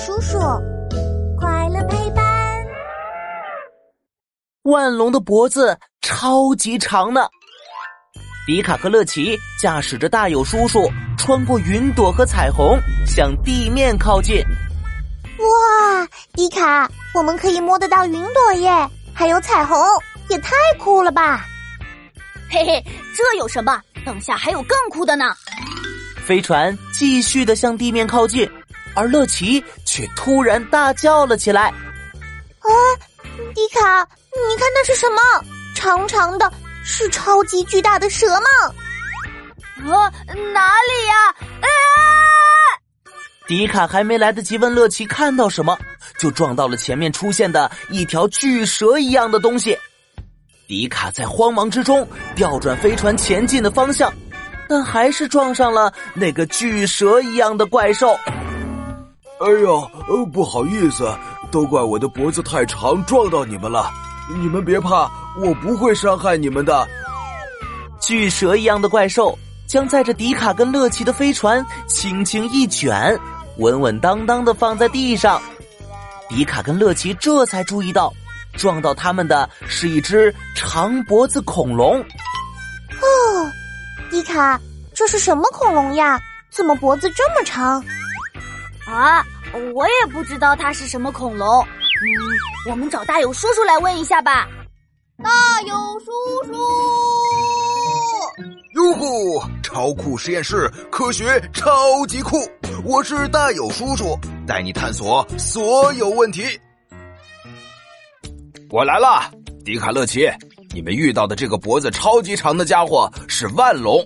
叔叔，快乐陪伴。万龙的脖子超级长呢。迪卡和乐奇驾驶着大友叔叔穿过云朵和彩虹，向地面靠近。哇，迪卡，我们可以摸得到云朵耶，还有彩虹，也太酷了吧！嘿嘿，这有什么？等下还有更酷的呢！飞船继续的向地面靠近，而乐奇却突然大叫了起来：“啊，迪卡，你看那是什么？长长的，是超级巨大的蛇吗？”“啊，哪里呀？”啊！迪卡还没来得及问乐奇看到什么，就撞到了前面出现的一条巨蛇一样的东西。迪卡在慌忙之中调转飞船前进的方向。但还是撞上了那个巨蛇一样的怪兽。哎呀，不好意思，都怪我的脖子太长，撞到你们了。你们别怕，我不会伤害你们的。巨蛇一样的怪兽将载着迪卡跟乐奇的飞船轻轻一卷，稳稳当当的放在地上。迪卡跟乐奇这才注意到，撞到他们的是一只长脖子恐龙。哦。迪卡，这是什么恐龙呀？怎么脖子这么长？啊，我也不知道它是什么恐龙。嗯，我们找大友叔叔来问一下吧。大友叔叔，哟呼！超酷实验室，科学超级酷！我是大友叔叔，带你探索所有问题。我来了，迪卡乐奇。你们遇到的这个脖子超级长的家伙是万龙，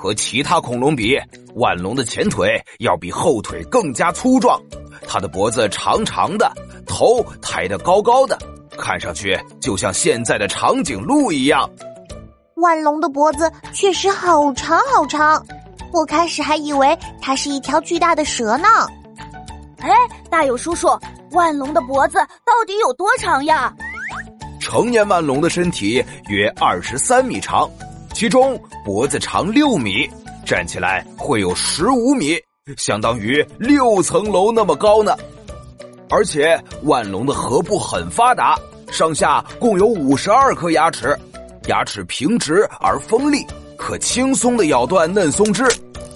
和其他恐龙比，腕龙的前腿要比后腿更加粗壮，它的脖子长长的，头抬得高高的，看上去就像现在的长颈鹿一样。万龙的脖子确实好长好长，我开始还以为它是一条巨大的蛇呢。哎，大有叔叔，万龙的脖子到底有多长呀？成年万龙的身体约二十三米长，其中脖子长六米，站起来会有十五米，相当于六层楼那么高呢。而且万龙的颌部很发达，上下共有五十二颗牙齿，牙齿平直而锋利，可轻松的咬断嫩松枝。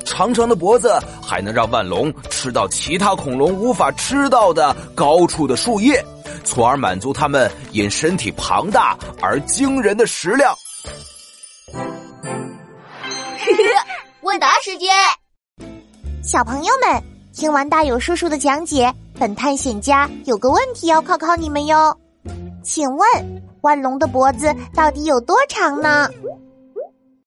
长长的脖子还能让万龙吃到其他恐龙无法吃到的高处的树叶。从而满足他们因身体庞大而惊人的食量。问答时间，小朋友们，听完大友叔叔的讲解，本探险家有个问题要考考你们哟。请问，万龙的脖子到底有多长呢？